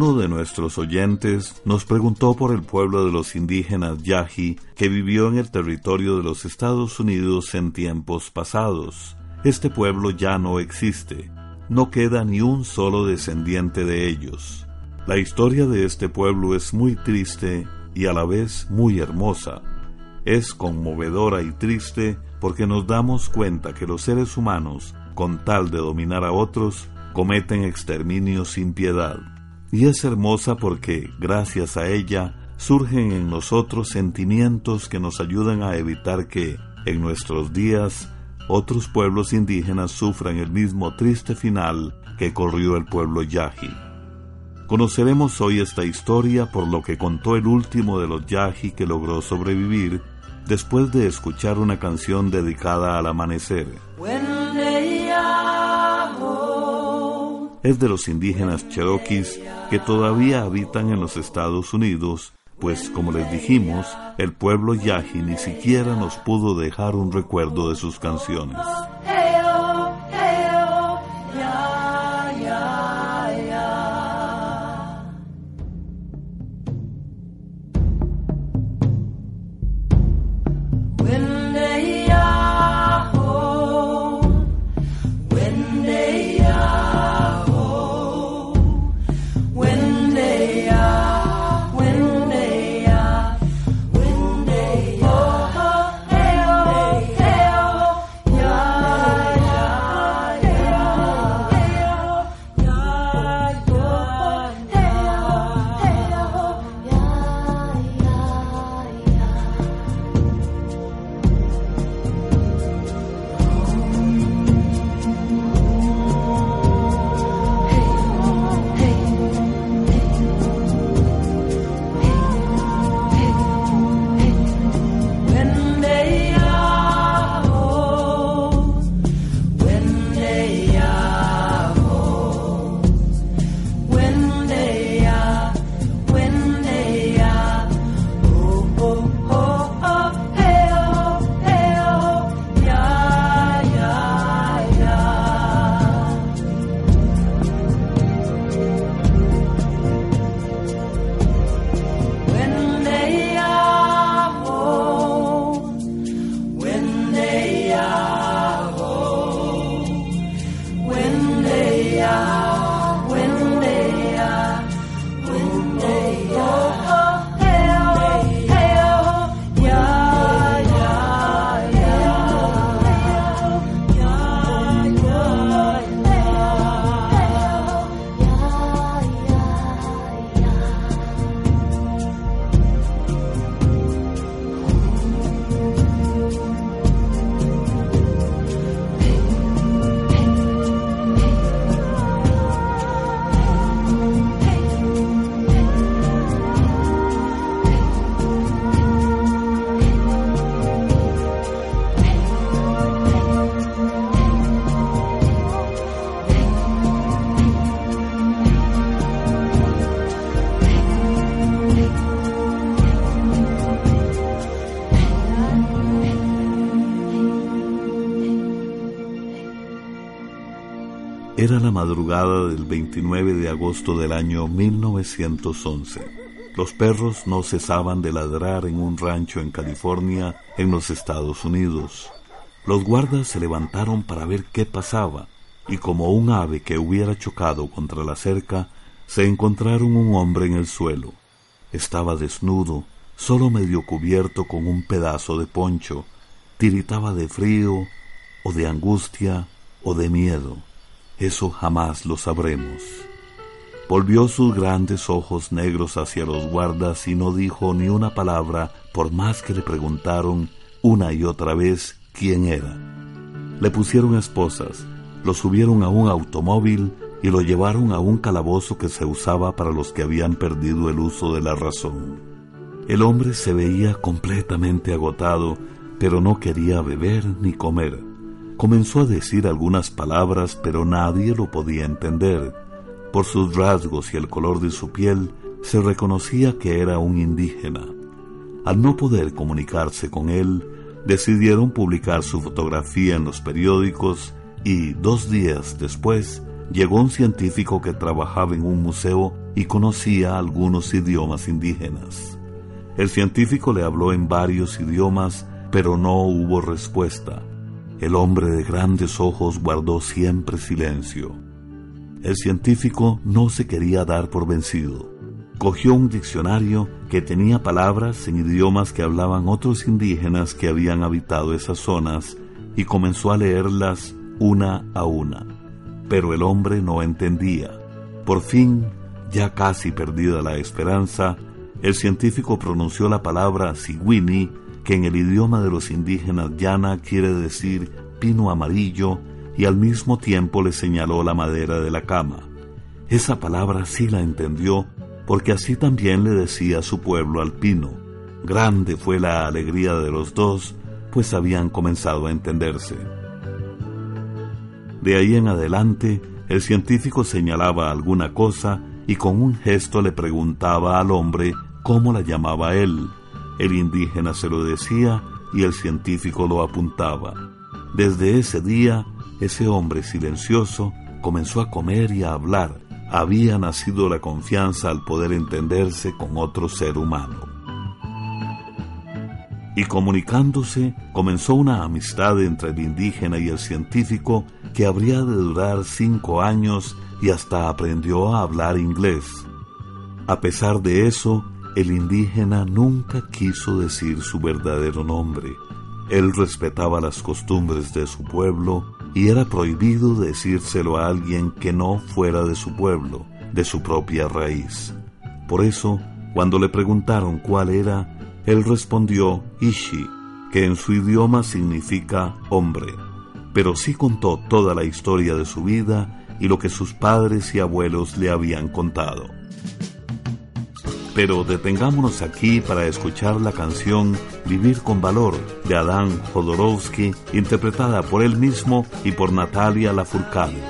Uno de nuestros oyentes nos preguntó por el pueblo de los indígenas Yahi que vivió en el territorio de los Estados Unidos en tiempos pasados. Este pueblo ya no existe. No queda ni un solo descendiente de ellos. La historia de este pueblo es muy triste y a la vez muy hermosa. Es conmovedora y triste porque nos damos cuenta que los seres humanos, con tal de dominar a otros, cometen exterminio sin piedad y es hermosa porque, gracias a ella, surgen en nosotros sentimientos que nos ayudan a evitar que, en nuestros días, otros pueblos indígenas sufran el mismo triste final que corrió el pueblo Yahi. Conoceremos hoy esta historia por lo que contó el último de los Yahi que logró sobrevivir después de escuchar una canción dedicada al amanecer es de los indígenas cherokees que todavía habitan en los Estados Unidos, pues como les dijimos, el pueblo yahi ni siquiera nos pudo dejar un recuerdo de sus canciones. Madrugada del 29 de agosto del año 1911. Los perros no cesaban de ladrar en un rancho en California, en los Estados Unidos. Los guardas se levantaron para ver qué pasaba. y como un ave que hubiera chocado contra la cerca, se encontraron un hombre en el suelo. Estaba desnudo, solo medio cubierto con un pedazo de poncho, tiritaba de frío, o de angustia, o de miedo. Eso jamás lo sabremos. Volvió sus grandes ojos negros hacia los guardas y no dijo ni una palabra por más que le preguntaron una y otra vez quién era. Le pusieron esposas, lo subieron a un automóvil y lo llevaron a un calabozo que se usaba para los que habían perdido el uso de la razón. El hombre se veía completamente agotado, pero no quería beber ni comer. Comenzó a decir algunas palabras, pero nadie lo podía entender. Por sus rasgos y el color de su piel, se reconocía que era un indígena. Al no poder comunicarse con él, decidieron publicar su fotografía en los periódicos y dos días después llegó un científico que trabajaba en un museo y conocía algunos idiomas indígenas. El científico le habló en varios idiomas, pero no hubo respuesta. El hombre de grandes ojos guardó siempre silencio. El científico no se quería dar por vencido. Cogió un diccionario que tenía palabras en idiomas que hablaban otros indígenas que habían habitado esas zonas y comenzó a leerlas una a una. Pero el hombre no entendía. Por fin, ya casi perdida la esperanza, el científico pronunció la palabra Siwini que en el idioma de los indígenas llana quiere decir pino amarillo, y al mismo tiempo le señaló la madera de la cama. Esa palabra sí la entendió, porque así también le decía su pueblo al pino. Grande fue la alegría de los dos, pues habían comenzado a entenderse. De ahí en adelante, el científico señalaba alguna cosa y con un gesto le preguntaba al hombre cómo la llamaba él. El indígena se lo decía y el científico lo apuntaba. Desde ese día, ese hombre silencioso comenzó a comer y a hablar. Había nacido la confianza al poder entenderse con otro ser humano. Y comunicándose, comenzó una amistad entre el indígena y el científico que habría de durar cinco años y hasta aprendió a hablar inglés. A pesar de eso, el indígena nunca quiso decir su verdadero nombre. Él respetaba las costumbres de su pueblo y era prohibido decírselo a alguien que no fuera de su pueblo, de su propia raíz. Por eso, cuando le preguntaron cuál era, él respondió Ishi, que en su idioma significa hombre, pero sí contó toda la historia de su vida y lo que sus padres y abuelos le habían contado. Pero detengámonos aquí para escuchar la canción Vivir con Valor de Adán Jodorowsky, interpretada por él mismo y por Natalia Lafourcade.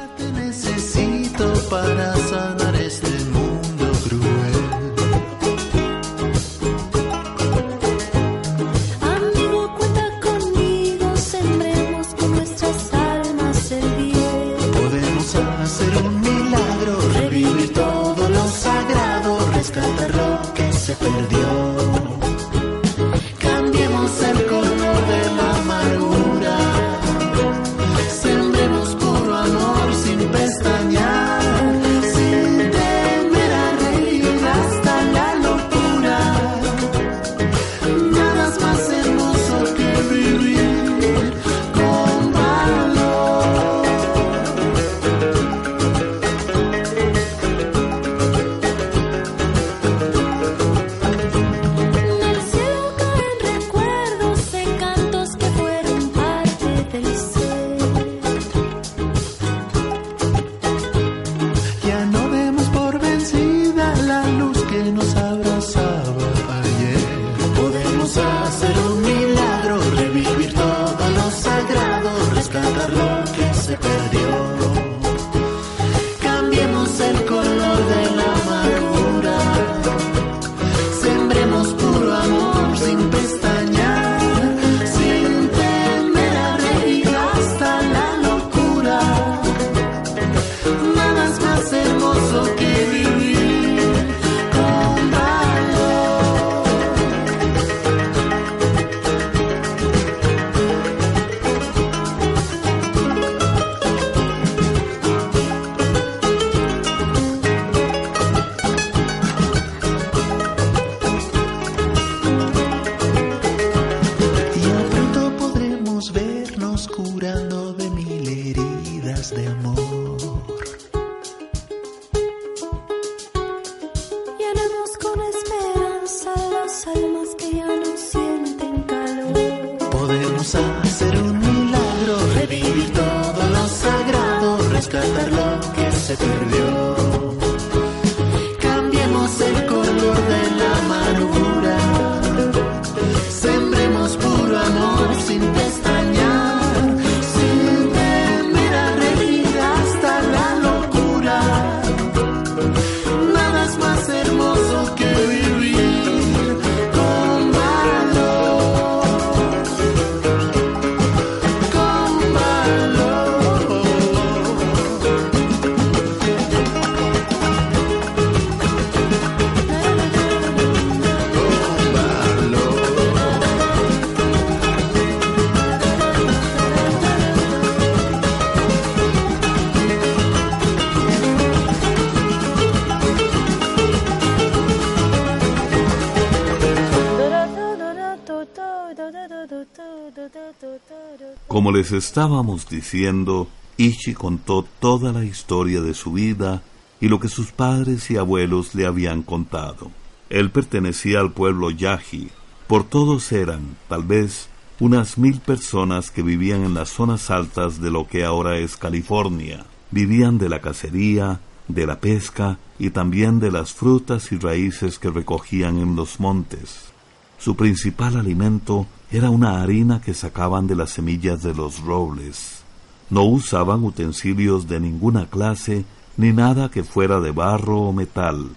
Les estábamos diciendo, Ichi contó toda la historia de su vida y lo que sus padres y abuelos le habían contado. Él pertenecía al pueblo Yaji. Por todos eran, tal vez, unas mil personas que vivían en las zonas altas de lo que ahora es California. Vivían de la cacería, de la pesca y también de las frutas y raíces que recogían en los montes. Su principal alimento era una harina que sacaban de las semillas de los robles. No usaban utensilios de ninguna clase ni nada que fuera de barro o metal.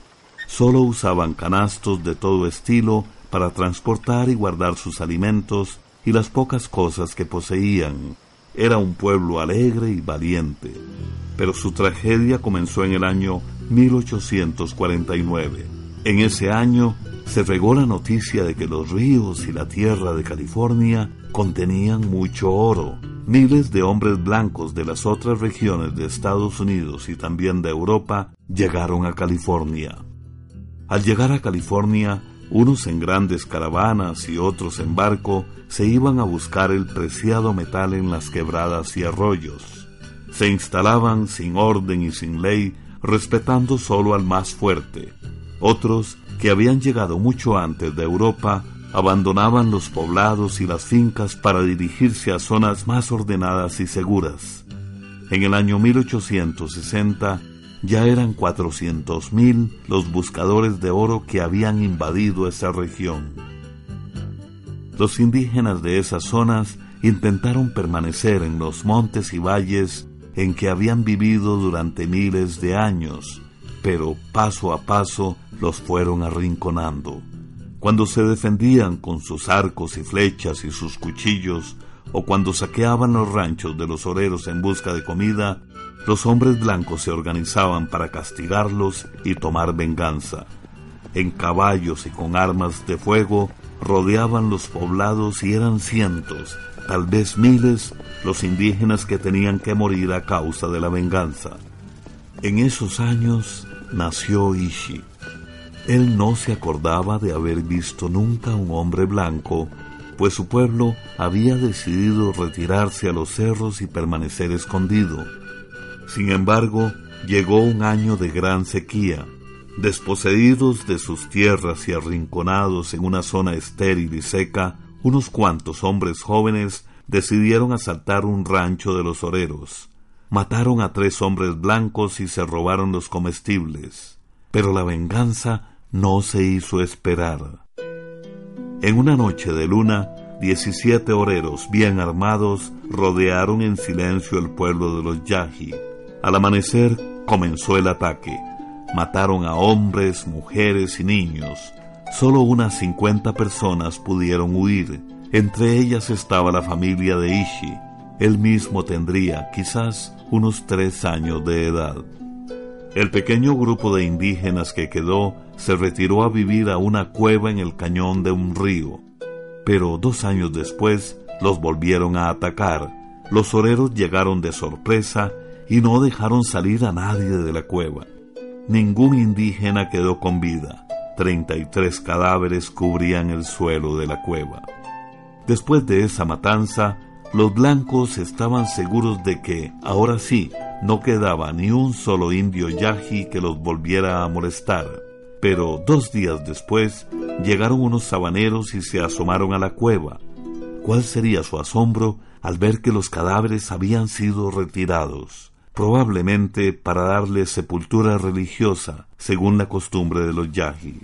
Solo usaban canastos de todo estilo para transportar y guardar sus alimentos y las pocas cosas que poseían. Era un pueblo alegre y valiente. Pero su tragedia comenzó en el año 1849. En ese año se regó la noticia de que los ríos y la tierra de California contenían mucho oro. Miles de hombres blancos de las otras regiones de Estados Unidos y también de Europa llegaron a California. Al llegar a California, unos en grandes caravanas y otros en barco se iban a buscar el preciado metal en las quebradas y arroyos. Se instalaban sin orden y sin ley, respetando solo al más fuerte. Otros, que habían llegado mucho antes de Europa, abandonaban los poblados y las fincas para dirigirse a zonas más ordenadas y seguras. En el año 1860 ya eran 400.000 los buscadores de oro que habían invadido esa región. Los indígenas de esas zonas intentaron permanecer en los montes y valles en que habían vivido durante miles de años, pero paso a paso los fueron arrinconando. Cuando se defendían con sus arcos y flechas y sus cuchillos, o cuando saqueaban los ranchos de los oreros en busca de comida, los hombres blancos se organizaban para castigarlos y tomar venganza. En caballos y con armas de fuego rodeaban los poblados y eran cientos, tal vez miles, los indígenas que tenían que morir a causa de la venganza. En esos años nació Ishi. Él no se acordaba de haber visto nunca un hombre blanco, pues su pueblo había decidido retirarse a los cerros y permanecer escondido. Sin embargo, llegó un año de gran sequía. Desposeídos de sus tierras y arrinconados en una zona estéril y seca, unos cuantos hombres jóvenes decidieron asaltar un rancho de los oreros. Mataron a tres hombres blancos y se robaron los comestibles. Pero la venganza no se hizo esperar. En una noche de luna, diecisiete oreros bien armados rodearon en silencio el pueblo de los Yaji. Al amanecer comenzó el ataque. Mataron a hombres, mujeres y niños. Solo unas cincuenta personas pudieron huir. Entre ellas estaba la familia de Ishi. Él mismo tendría quizás unos tres años de edad. El pequeño grupo de indígenas que quedó se retiró a vivir a una cueva en el cañón de un río. Pero dos años después los volvieron a atacar. Los oreros llegaron de sorpresa y no dejaron salir a nadie de la cueva. Ningún indígena quedó con vida. Treinta y tres cadáveres cubrían el suelo de la cueva. Después de esa matanza, los blancos estaban seguros de que, ahora sí, no quedaba ni un solo indio yaji que los volviera a molestar. Pero dos días después llegaron unos sabaneros y se asomaron a la cueva. ¿Cuál sería su asombro al ver que los cadáveres habían sido retirados? probablemente para darle sepultura religiosa, según la costumbre de los yaji.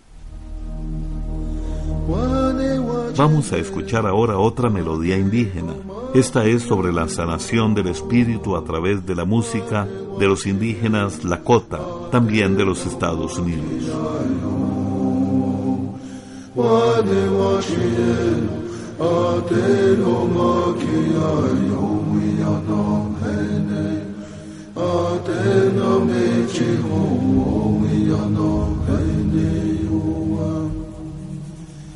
Vamos a escuchar ahora otra melodía indígena. Esta es sobre la sanación del espíritu a través de la música de los indígenas Lakota, también de los Estados Unidos.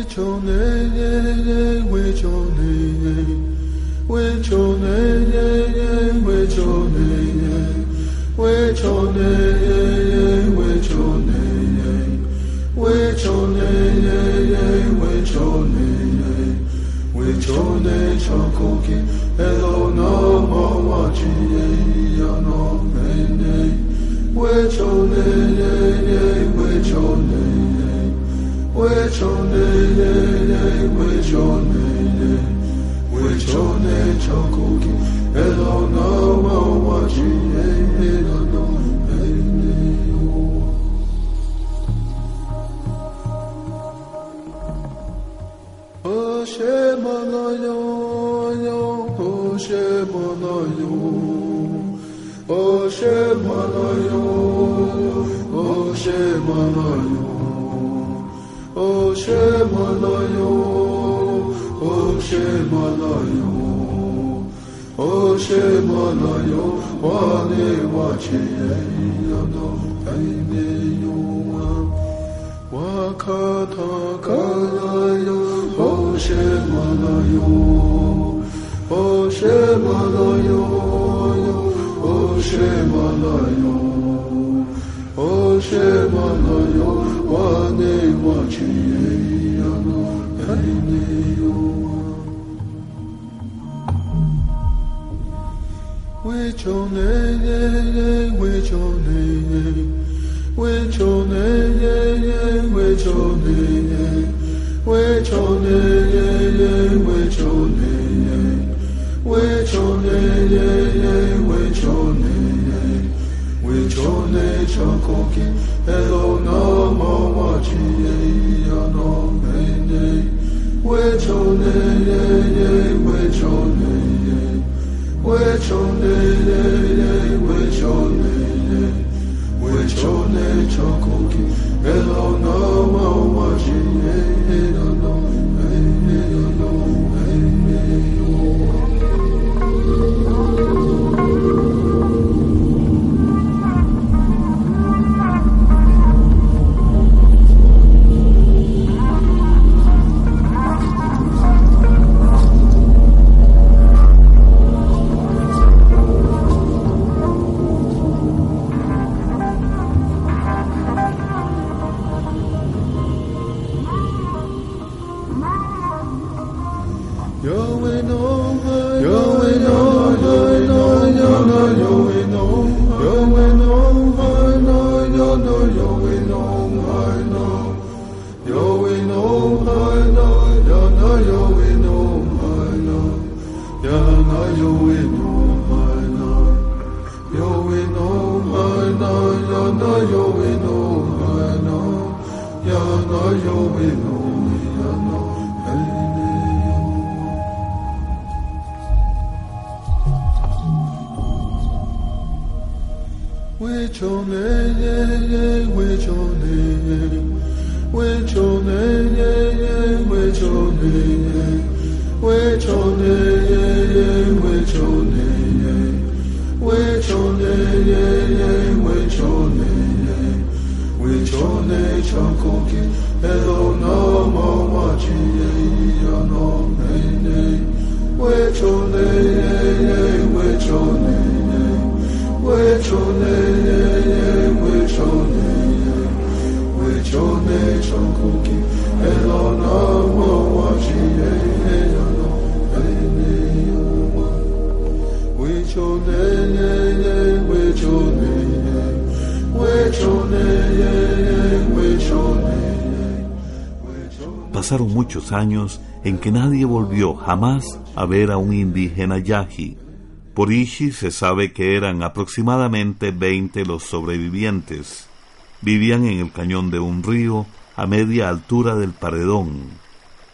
with your name, with your name, with your name, with your name, with your name, with your name, with your name, with your name, with your name, your cookie, hello, no more watching, you know, with your Elona Oh, Shemalayo, Vane Vachiye. With your name, with your name, with your name, with your name, with your name, with your name, with your name, with your name, wechonele wechonele wechone chokoki elona wa wa jinele 为求内耶耶，为求内耶，为求内耶耶，为求内耶，为求内耶耶，为求内耶，为求内常空气，黑龙那么瓦吉耶伊呀那内内，为求内耶耶，为求内耶，为求内。Pasaron muchos años en que nadie volvió jamás a ver a un indígena yaji. Por Ishi se sabe que eran aproximadamente 20 los sobrevivientes. Vivían en el cañón de un río a media altura del paredón.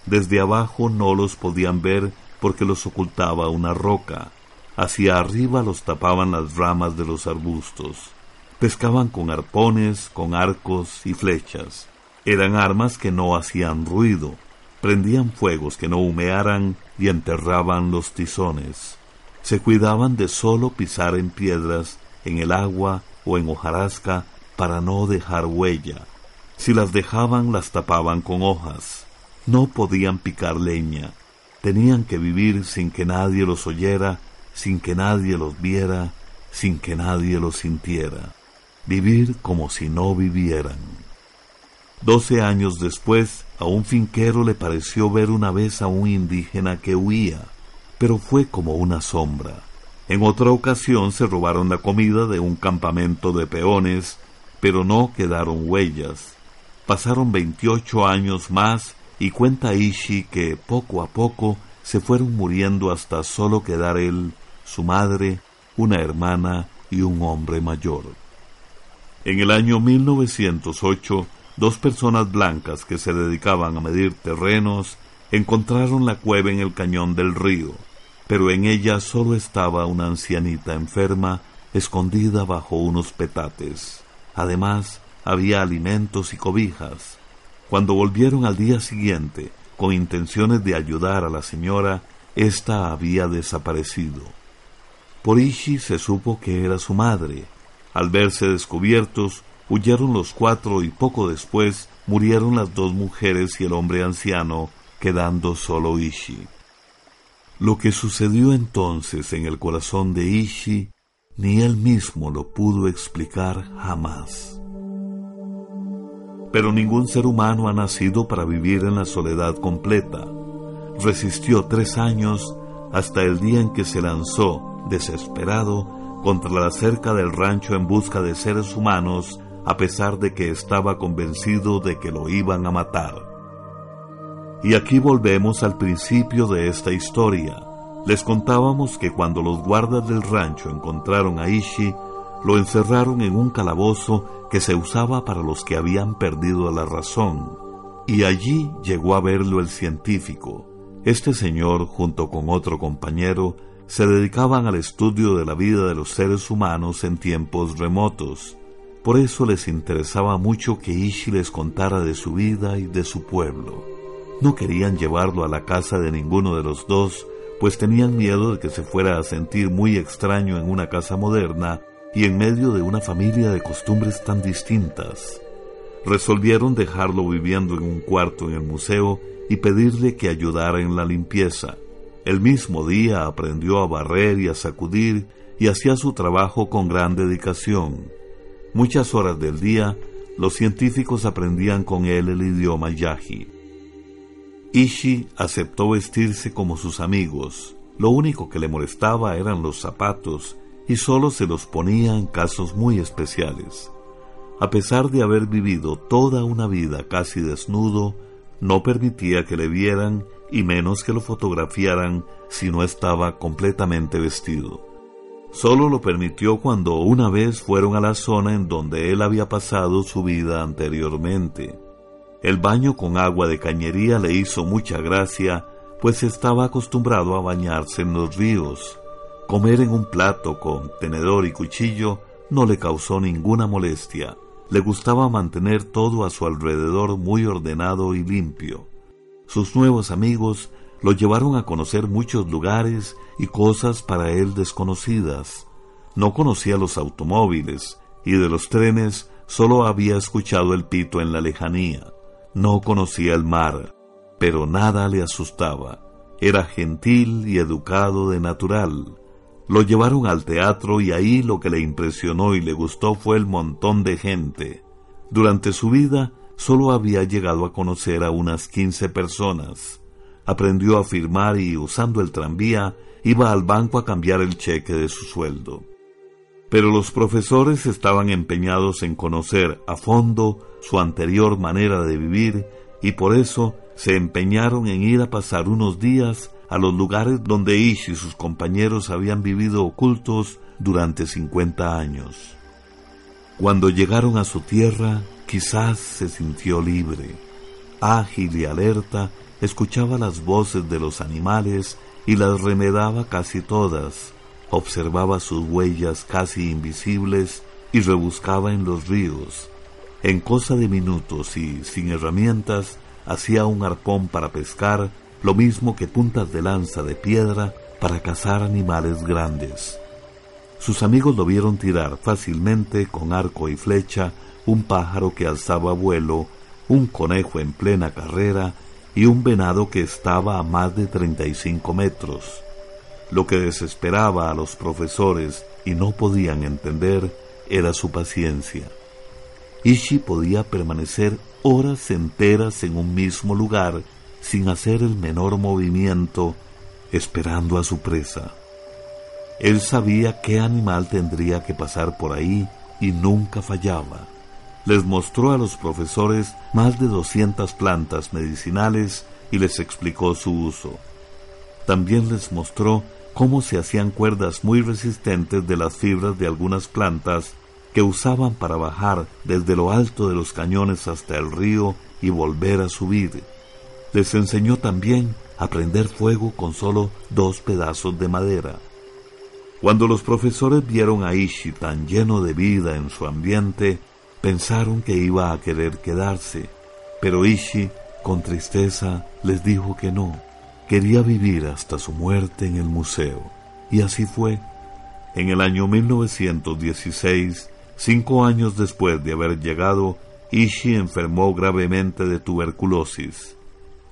Desde abajo no los podían ver porque los ocultaba una roca. Hacia arriba los tapaban las ramas de los arbustos. Pescaban con arpones, con arcos y flechas. Eran armas que no hacían ruido, prendían fuegos que no humearan y enterraban los tizones. Se cuidaban de solo pisar en piedras, en el agua o en hojarasca para no dejar huella. Si las dejaban las tapaban con hojas. No podían picar leña. Tenían que vivir sin que nadie los oyera, sin que nadie los viera, sin que nadie los sintiera. Vivir como si no vivieran. Doce años después, a un finquero le pareció ver una vez a un indígena que huía, pero fue como una sombra. En otra ocasión se robaron la comida de un campamento de peones, pero no quedaron huellas. Pasaron veintiocho años más y cuenta Ishi que poco a poco se fueron muriendo hasta solo quedar él, su madre, una hermana y un hombre mayor. En el año 1908, dos personas blancas que se dedicaban a medir terrenos encontraron la cueva en el cañón del río, pero en ella solo estaba una ancianita enferma escondida bajo unos petates. Además, había alimentos y cobijas. Cuando volvieron al día siguiente, con intenciones de ayudar a la señora, ésta había desaparecido. Por Ishi se supo que era su madre. Al verse descubiertos, Huyeron los cuatro y poco después murieron las dos mujeres y el hombre anciano, quedando solo Ishi. Lo que sucedió entonces en el corazón de Ishi, ni él mismo lo pudo explicar jamás. Pero ningún ser humano ha nacido para vivir en la soledad completa. Resistió tres años hasta el día en que se lanzó, desesperado, contra la cerca del rancho en busca de seres humanos a pesar de que estaba convencido de que lo iban a matar. Y aquí volvemos al principio de esta historia. Les contábamos que cuando los guardas del rancho encontraron a Ishi, lo encerraron en un calabozo que se usaba para los que habían perdido la razón. Y allí llegó a verlo el científico. Este señor, junto con otro compañero, se dedicaban al estudio de la vida de los seres humanos en tiempos remotos. Por eso les interesaba mucho que Ishi les contara de su vida y de su pueblo. No querían llevarlo a la casa de ninguno de los dos, pues tenían miedo de que se fuera a sentir muy extraño en una casa moderna y en medio de una familia de costumbres tan distintas. Resolvieron dejarlo viviendo en un cuarto en el museo y pedirle que ayudara en la limpieza. El mismo día aprendió a barrer y a sacudir y hacía su trabajo con gran dedicación. Muchas horas del día, los científicos aprendían con él el idioma yaji. Ishi aceptó vestirse como sus amigos. Lo único que le molestaba eran los zapatos y solo se los ponía en casos muy especiales. A pesar de haber vivido toda una vida casi desnudo, no permitía que le vieran y menos que lo fotografiaran si no estaba completamente vestido. Solo lo permitió cuando una vez fueron a la zona en donde él había pasado su vida anteriormente. El baño con agua de cañería le hizo mucha gracia, pues estaba acostumbrado a bañarse en los ríos. Comer en un plato con tenedor y cuchillo no le causó ninguna molestia. Le gustaba mantener todo a su alrededor muy ordenado y limpio. Sus nuevos amigos lo llevaron a conocer muchos lugares y cosas para él desconocidas. No conocía los automóviles y de los trenes solo había escuchado el pito en la lejanía. No conocía el mar, pero nada le asustaba. Era gentil y educado de natural. Lo llevaron al teatro y ahí lo que le impresionó y le gustó fue el montón de gente. Durante su vida solo había llegado a conocer a unas quince personas. Aprendió a firmar y, usando el tranvía, iba al banco a cambiar el cheque de su sueldo. Pero los profesores estaban empeñados en conocer a fondo su anterior manera de vivir y por eso se empeñaron en ir a pasar unos días a los lugares donde Ish y sus compañeros habían vivido ocultos durante cincuenta años. Cuando llegaron a su tierra, quizás se sintió libre. Ágil y alerta, escuchaba las voces de los animales y las remedaba casi todas, observaba sus huellas casi invisibles y rebuscaba en los ríos. En cosa de minutos y sin herramientas, hacía un arpón para pescar lo mismo que puntas de lanza de piedra para cazar animales grandes. Sus amigos lo vieron tirar fácilmente con arco y flecha un pájaro que alzaba vuelo, un conejo en plena carrera y un venado que estaba a más de 35 metros. Lo que desesperaba a los profesores y no podían entender era su paciencia. Ishi podía permanecer horas enteras en un mismo lugar sin hacer el menor movimiento, esperando a su presa. Él sabía qué animal tendría que pasar por ahí y nunca fallaba. Les mostró a los profesores más de 200 plantas medicinales y les explicó su uso. También les mostró cómo se hacían cuerdas muy resistentes de las fibras de algunas plantas que usaban para bajar desde lo alto de los cañones hasta el río y volver a subir les enseñó también a prender fuego con solo dos pedazos de madera. Cuando los profesores vieron a Ishi tan lleno de vida en su ambiente, pensaron que iba a querer quedarse, pero Ishi, con tristeza, les dijo que no, quería vivir hasta su muerte en el museo. Y así fue. En el año 1916, cinco años después de haber llegado, Ishi enfermó gravemente de tuberculosis.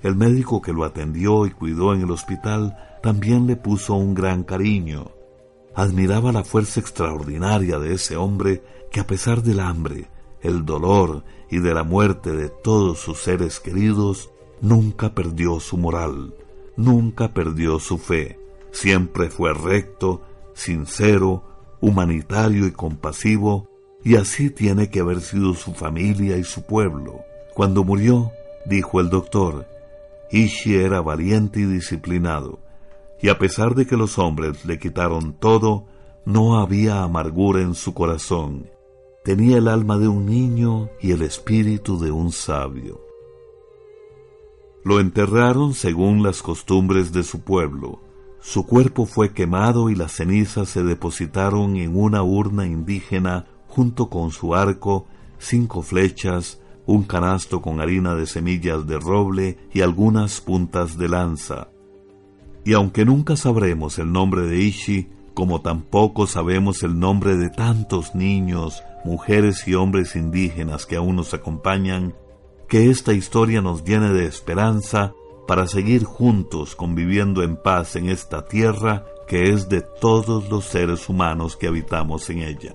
El médico que lo atendió y cuidó en el hospital también le puso un gran cariño. Admiraba la fuerza extraordinaria de ese hombre que a pesar del hambre, el dolor y de la muerte de todos sus seres queridos, nunca perdió su moral, nunca perdió su fe, siempre fue recto, sincero, humanitario y compasivo, y así tiene que haber sido su familia y su pueblo. Cuando murió, dijo el doctor, Ishi era valiente y disciplinado, y a pesar de que los hombres le quitaron todo, no había amargura en su corazón. Tenía el alma de un niño y el espíritu de un sabio. Lo enterraron según las costumbres de su pueblo. Su cuerpo fue quemado y las cenizas se depositaron en una urna indígena junto con su arco, cinco flechas, un canasto con harina de semillas de roble y algunas puntas de lanza. Y aunque nunca sabremos el nombre de Ishi, como tampoco sabemos el nombre de tantos niños, mujeres y hombres indígenas que aún nos acompañan, que esta historia nos llene de esperanza para seguir juntos conviviendo en paz en esta tierra que es de todos los seres humanos que habitamos en ella.